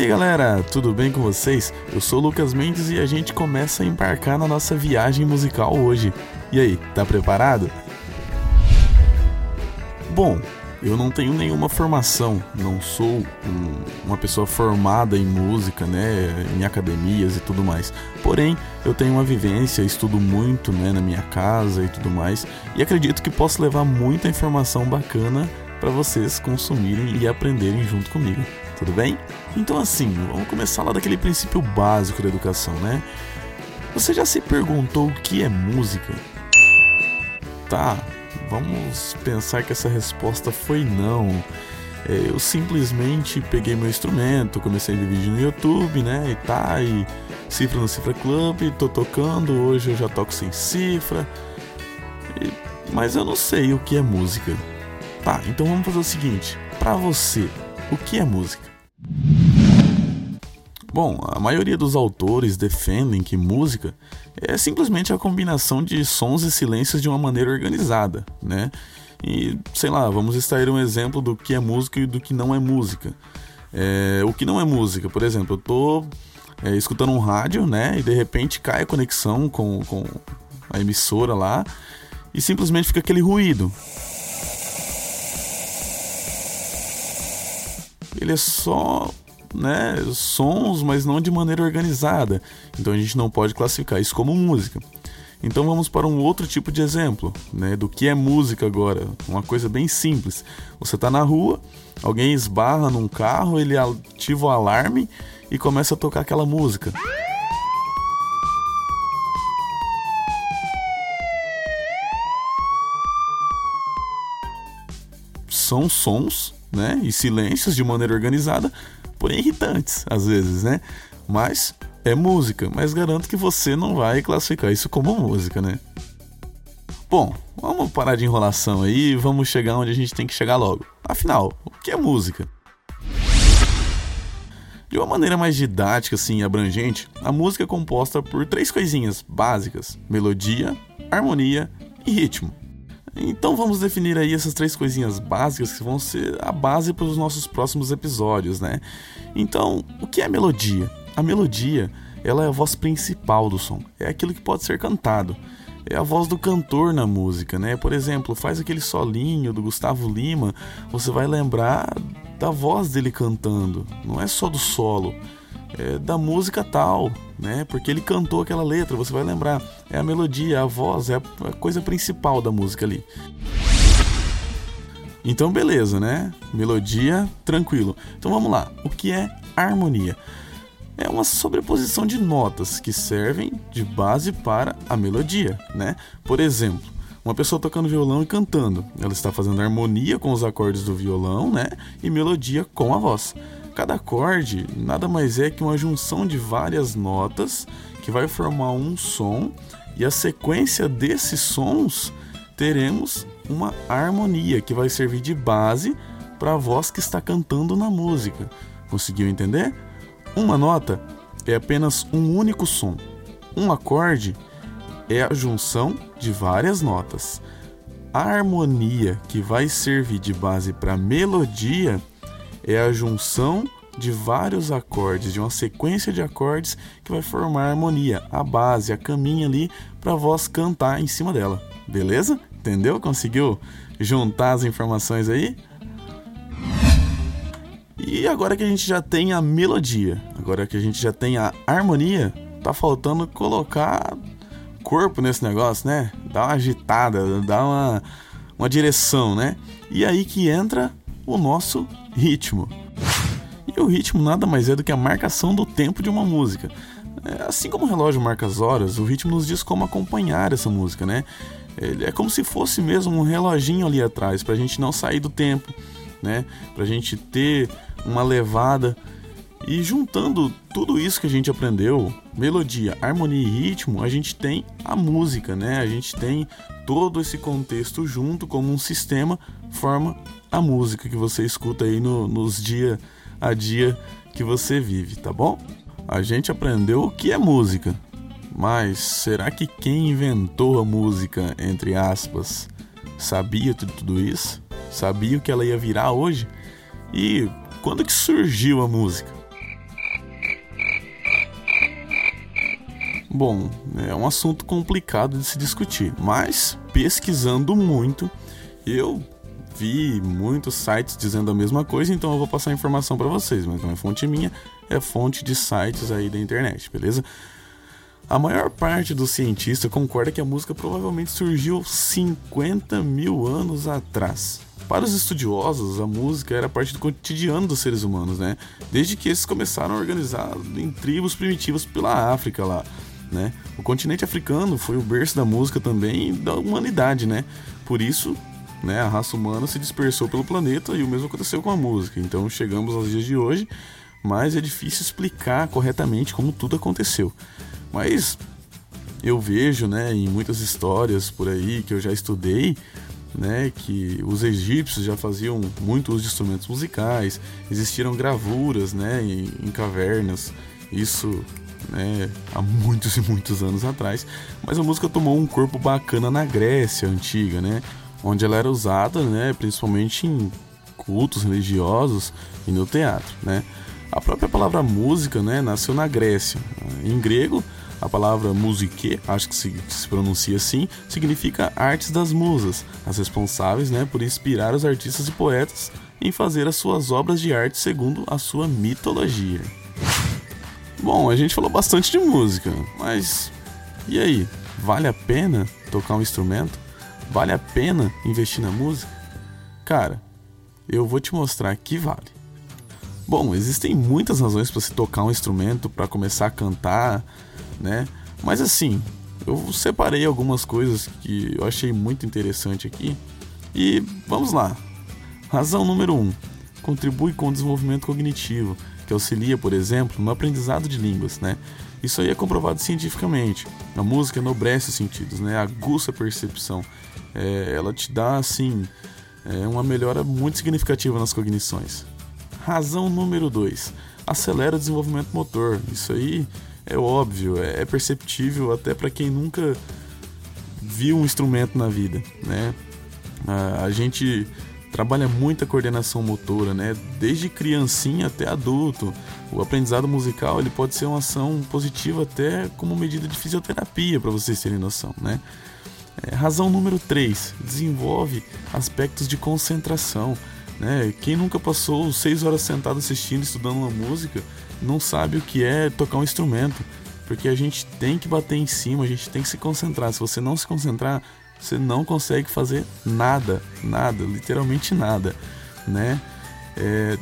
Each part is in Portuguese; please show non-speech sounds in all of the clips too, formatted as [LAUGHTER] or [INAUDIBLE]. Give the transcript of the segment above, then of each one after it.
aí galera, tudo bem com vocês? Eu sou Lucas Mendes e a gente começa a embarcar na nossa viagem musical hoje. E aí, tá preparado? Bom, eu não tenho nenhuma formação, não sou um, uma pessoa formada em música, né, em academias e tudo mais. Porém, eu tenho uma vivência, estudo muito, né, na minha casa e tudo mais, e acredito que posso levar muita informação bacana para vocês consumirem e aprenderem junto comigo. Tudo bem? Então assim, vamos começar lá daquele princípio básico da educação, né? Você já se perguntou o que é música? Tá, Vamos pensar que essa resposta foi não. É, eu simplesmente peguei meu instrumento, comecei a ver vídeo no YouTube, né? E tá, e cifra no Cifra Club, tô tocando, hoje eu já toco sem cifra. Mas eu não sei o que é música. Tá, então vamos fazer o seguinte: para você, o que é música? Bom, a maioria dos autores defendem que música é simplesmente a combinação de sons e silêncios de uma maneira organizada, né? E sei lá, vamos extrair um exemplo do que é música e do que não é música. É, o que não é música, por exemplo, eu tô é, escutando um rádio, né? E de repente cai a conexão com, com a emissora lá e simplesmente fica aquele ruído. Ele é só né, sons, mas não de maneira organizada. Então a gente não pode classificar isso como música. Então vamos para um outro tipo de exemplo, né, do que é música agora. Uma coisa bem simples. Você está na rua, alguém esbarra num carro, ele ativa o alarme e começa a tocar aquela música. São sons, né, e silêncios de maneira organizada, porém irritantes às vezes, né? Mas é música, mas garanto que você não vai classificar isso como música, né? Bom, vamos parar de enrolação aí e vamos chegar onde a gente tem que chegar logo. Afinal, o que é música? De uma maneira mais didática assim e abrangente, a música é composta por três coisinhas básicas: melodia, harmonia e ritmo. Então vamos definir aí essas três coisinhas básicas que vão ser a base para os nossos próximos episódios, né? Então, o que é melodia? A melodia, ela é a voz principal do som, é aquilo que pode ser cantado. É a voz do cantor na música, né? Por exemplo, faz aquele solinho do Gustavo Lima, você vai lembrar da voz dele cantando, não é só do solo é, da música tal, né? Porque ele cantou aquela letra, você vai lembrar. É a melodia, a voz, é a coisa principal da música ali. Então, beleza, né? Melodia, tranquilo. Então vamos lá. O que é harmonia? É uma sobreposição de notas que servem de base para a melodia, né? Por exemplo, uma pessoa tocando violão e cantando. Ela está fazendo harmonia com os acordes do violão, né? E melodia com a voz. Cada acorde nada mais é que uma junção de várias notas que vai formar um som e a sequência desses sons teremos uma harmonia que vai servir de base para a voz que está cantando na música. Conseguiu entender? Uma nota é apenas um único som. Um acorde é a junção de várias notas. A harmonia que vai servir de base para a melodia é a junção de vários acordes, de uma sequência de acordes que vai formar a harmonia, a base, a caminha ali para a voz cantar em cima dela. Beleza? Entendeu? Conseguiu juntar as informações aí? E agora que a gente já tem a melodia, agora que a gente já tem a harmonia, tá faltando colocar corpo nesse negócio, né? Dar uma agitada, dar uma, uma direção, né? E aí que entra o nosso ritmo. E o ritmo nada mais é do que a marcação do tempo de uma música. É, assim como o relógio marca as horas, o ritmo nos diz como acompanhar essa música, né? É como se fosse mesmo um reloginho ali atrás, para a gente não sair do tempo, né? Para a gente ter uma levada. E juntando tudo isso que a gente aprendeu, melodia, harmonia e ritmo, a gente tem a música, né? A gente tem todo esse contexto junto como um sistema forma a música que você escuta aí no, nos dia a dia que você vive, tá bom? A gente aprendeu o que é música, mas será que quem inventou a música, entre aspas, sabia de tudo isso? Sabia o que ela ia virar hoje? E quando que surgiu a música? Bom, é um assunto complicado de se discutir, mas pesquisando muito, eu vi muitos sites dizendo a mesma coisa, então eu vou passar a informação para vocês, mas não é fonte minha, é fonte de sites aí da internet, beleza? A maior parte dos cientistas concorda que a música provavelmente surgiu 50 mil anos atrás. Para os estudiosos, a música era parte do cotidiano dos seres humanos, né? Desde que esses começaram a organizar em tribos primitivas pela África lá né? O continente africano foi o berço da música também da humanidade, né? Por isso, né, a raça humana se dispersou pelo planeta e o mesmo aconteceu com a música. Então chegamos aos dias de hoje, mas é difícil explicar corretamente como tudo aconteceu. Mas eu vejo, né, em muitas histórias por aí que eu já estudei, né, que os egípcios já faziam muito uso de instrumentos musicais, existiram gravuras, né, em, em cavernas. Isso né, há muitos e muitos anos atrás, mas a música tomou um corpo bacana na Grécia antiga, né, onde ela era usada, né, principalmente em cultos religiosos e no teatro, né. A própria palavra música, né, nasceu na Grécia. Em grego, a palavra musique, acho que se, se, pronuncia assim, significa artes das musas, as responsáveis, né, por inspirar os artistas e poetas em fazer as suas obras de arte segundo a sua mitologia. Bom, a gente falou bastante de música, mas e aí? Vale a pena tocar um instrumento? Vale a pena investir na música? Cara, eu vou te mostrar que vale. Bom, existem muitas razões para se tocar um instrumento, para começar a cantar, né? Mas assim, eu separei algumas coisas que eu achei muito interessante aqui. E vamos lá. Razão número 1: um, contribui com o desenvolvimento cognitivo que auxilia, por exemplo, no aprendizado de línguas, né? Isso aí é comprovado cientificamente. A música enobrece os sentidos, né? Aguça a percepção. É, ela te dá, assim, é, uma melhora muito significativa nas cognições. Razão número 2. Acelera o desenvolvimento motor. Isso aí é óbvio, é, é perceptível até para quem nunca viu um instrumento na vida, né? A, a gente trabalha muita coordenação motora, né? Desde criancinha até adulto. O aprendizado musical ele pode ser uma ação positiva até como medida de fisioterapia, para vocês terem noção, né? É, razão número 3, desenvolve aspectos de concentração. Né? Quem nunca passou seis horas sentado assistindo, estudando uma música, não sabe o que é tocar um instrumento. Porque a gente tem que bater em cima, a gente tem que se concentrar. Se você não se concentrar, você não consegue fazer nada, nada, literalmente nada, né? É,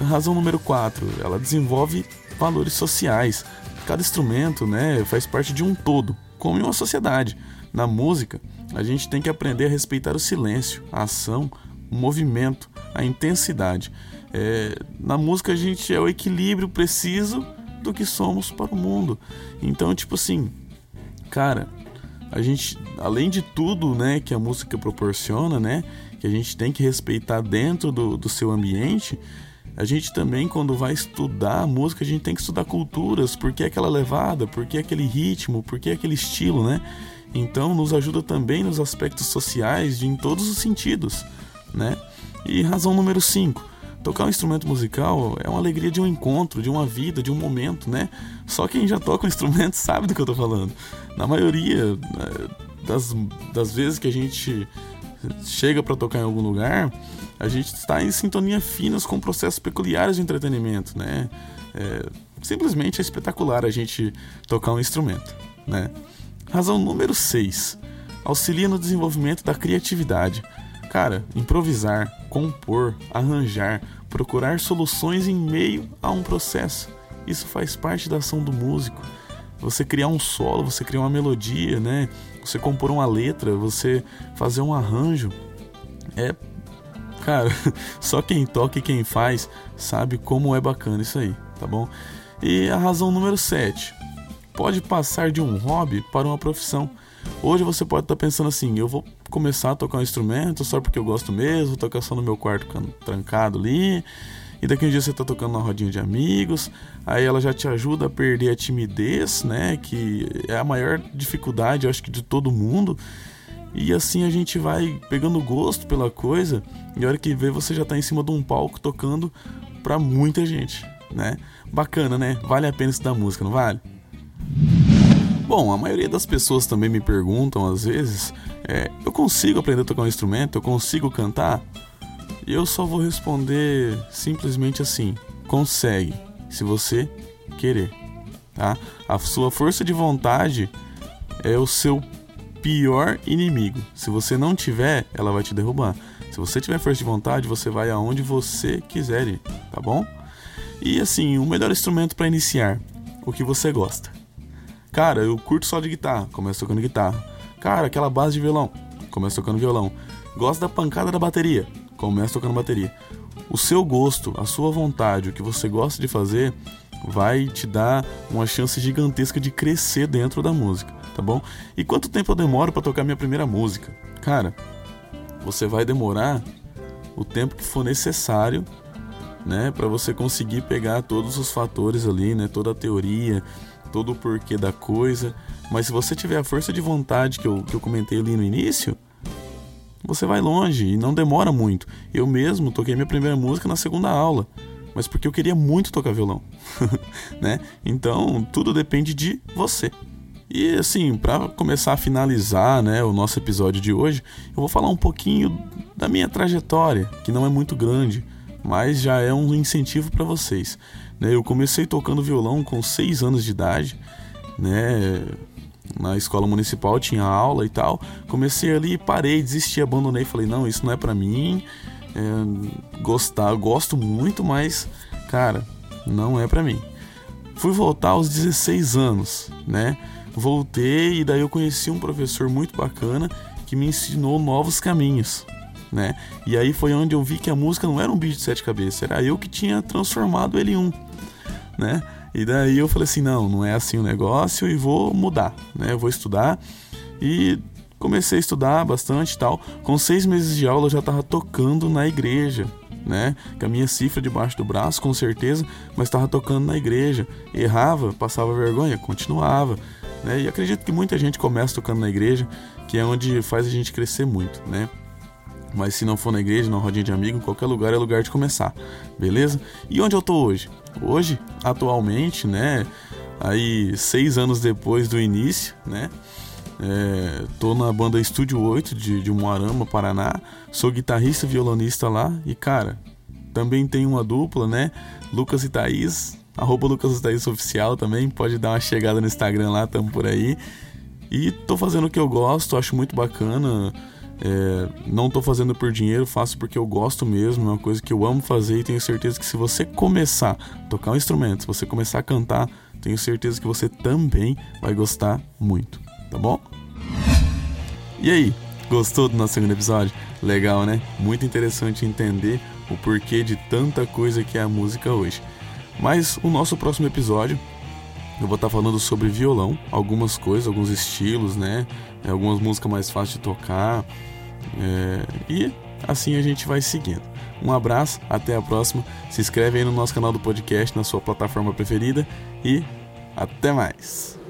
razão número 4, ela desenvolve valores sociais. Cada instrumento, né, faz parte de um todo, como em uma sociedade. Na música, a gente tem que aprender a respeitar o silêncio, a ação, o movimento, a intensidade. É, na música a gente é o equilíbrio preciso do que somos para o mundo. Então, tipo assim, cara, a gente, além de tudo, né, que a música proporciona, né, que a gente tem que respeitar dentro do, do seu ambiente, a gente também, quando vai estudar música, a gente tem que estudar culturas, por que aquela levada, por que aquele ritmo, por que aquele estilo, né? Então, nos ajuda também nos aspectos sociais, em todos os sentidos, né? E razão número 5, Tocar um instrumento musical é uma alegria de um encontro, de uma vida, de um momento, né? Só quem já toca um instrumento [LAUGHS] sabe do que eu tô falando. Na maioria né, das, das vezes que a gente chega para tocar em algum lugar, a gente está em sintonia finas com processos peculiares de entretenimento, né? É, simplesmente é espetacular a gente tocar um instrumento, né? Razão número 6. Auxilia no desenvolvimento da criatividade. Cara, improvisar, compor, arranjar, procurar soluções em meio a um processo. Isso faz parte da ação do músico. Você criar um solo, você criar uma melodia, né? Você compor uma letra, você fazer um arranjo. É. Cara, [LAUGHS] só quem toca e quem faz sabe como é bacana isso aí, tá bom? E a razão número 7. Pode passar de um hobby para uma profissão. Hoje você pode estar tá pensando assim: eu vou começar a tocar um instrumento só porque eu gosto mesmo, tocar só no meu quarto trancado ali. E daqui um dia você está tocando na rodinha de amigos, aí ela já te ajuda a perder a timidez, né? Que é a maior dificuldade, eu acho que de todo mundo. E assim a gente vai pegando gosto pela coisa, e a hora que vê você já está em cima de um palco tocando para muita gente, né? Bacana, né? Vale a pena estudar música, não vale? Bom, a maioria das pessoas também me perguntam às vezes: é, eu consigo aprender a tocar um instrumento? Eu consigo cantar? E eu só vou responder simplesmente assim: consegue, se você querer. Tá? A sua força de vontade é o seu pior inimigo. Se você não tiver, ela vai te derrubar. Se você tiver força de vontade, você vai aonde você quiser ir, tá bom? E assim, o melhor instrumento para iniciar, o que você gosta. Cara, eu curto só de guitarra, começo tocando guitarra. Cara, aquela base de violão, começo tocando violão. Gosto da pancada da bateria, começo tocando bateria. O seu gosto, a sua vontade, o que você gosta de fazer, vai te dar uma chance gigantesca de crescer dentro da música, tá bom? E quanto tempo eu demoro para tocar minha primeira música? Cara, você vai demorar o tempo que for necessário, né, para você conseguir pegar todos os fatores ali, né, toda a teoria, todo o porquê da coisa. Mas se você tiver a força de vontade que eu, que eu comentei ali no início, você vai longe e não demora muito. Eu mesmo toquei minha primeira música na segunda aula, mas porque eu queria muito tocar violão, [LAUGHS] né? Então tudo depende de você. E assim, para começar a finalizar, né, o nosso episódio de hoje, eu vou falar um pouquinho da minha trajetória, que não é muito grande, mas já é um incentivo para vocês. Né? Eu comecei tocando violão com 6 anos de idade, né? Na escola municipal tinha aula e tal. Comecei ali, parei, desisti, abandonei. Falei, não, isso não é para mim. É, gostar, gosto muito, mas, cara, não é para mim. Fui voltar aos 16 anos, né? Voltei e daí eu conheci um professor muito bacana que me ensinou novos caminhos, né? E aí foi onde eu vi que a música não era um bicho de sete cabeças, era eu que tinha transformado ele em um, né? E daí eu falei assim, não, não é assim o negócio e vou mudar, né? Eu vou estudar e comecei a estudar bastante e tal. Com seis meses de aula eu já estava tocando na igreja, né? Com a minha cifra debaixo do braço, com certeza, mas estava tocando na igreja. Errava, passava vergonha, continuava. Né? E acredito que muita gente começa tocando na igreja, que é onde faz a gente crescer muito, né? Mas se não for na igreja, na rodinha de amigo, qualquer lugar é lugar de começar, beleza? E onde eu tô hoje? Hoje, atualmente, né? Aí, seis anos depois do início, né? É, tô na banda Estúdio 8 de, de Moarama, Paraná. Sou guitarrista e violonista lá. E, cara, também tem uma dupla, né? Lucas e Thaís. Arroba Lucas e Thaís Oficial também. Pode dar uma chegada no Instagram lá, tamo por aí. E tô fazendo o que eu gosto, acho muito bacana. É, não estou fazendo por dinheiro, faço porque eu gosto mesmo, é uma coisa que eu amo fazer e tenho certeza que se você começar a tocar um instrumento, se você começar a cantar, tenho certeza que você também vai gostar muito, tá bom? E aí, gostou do nosso segundo episódio? Legal, né? Muito interessante entender o porquê de tanta coisa que é a música hoje. Mas o nosso próximo episódio eu vou estar falando sobre violão, algumas coisas, alguns estilos, né? Algumas músicas mais fáceis de tocar, é, e assim a gente vai seguindo. Um abraço, até a próxima. Se inscreve aí no nosso canal do podcast, na sua plataforma preferida e até mais.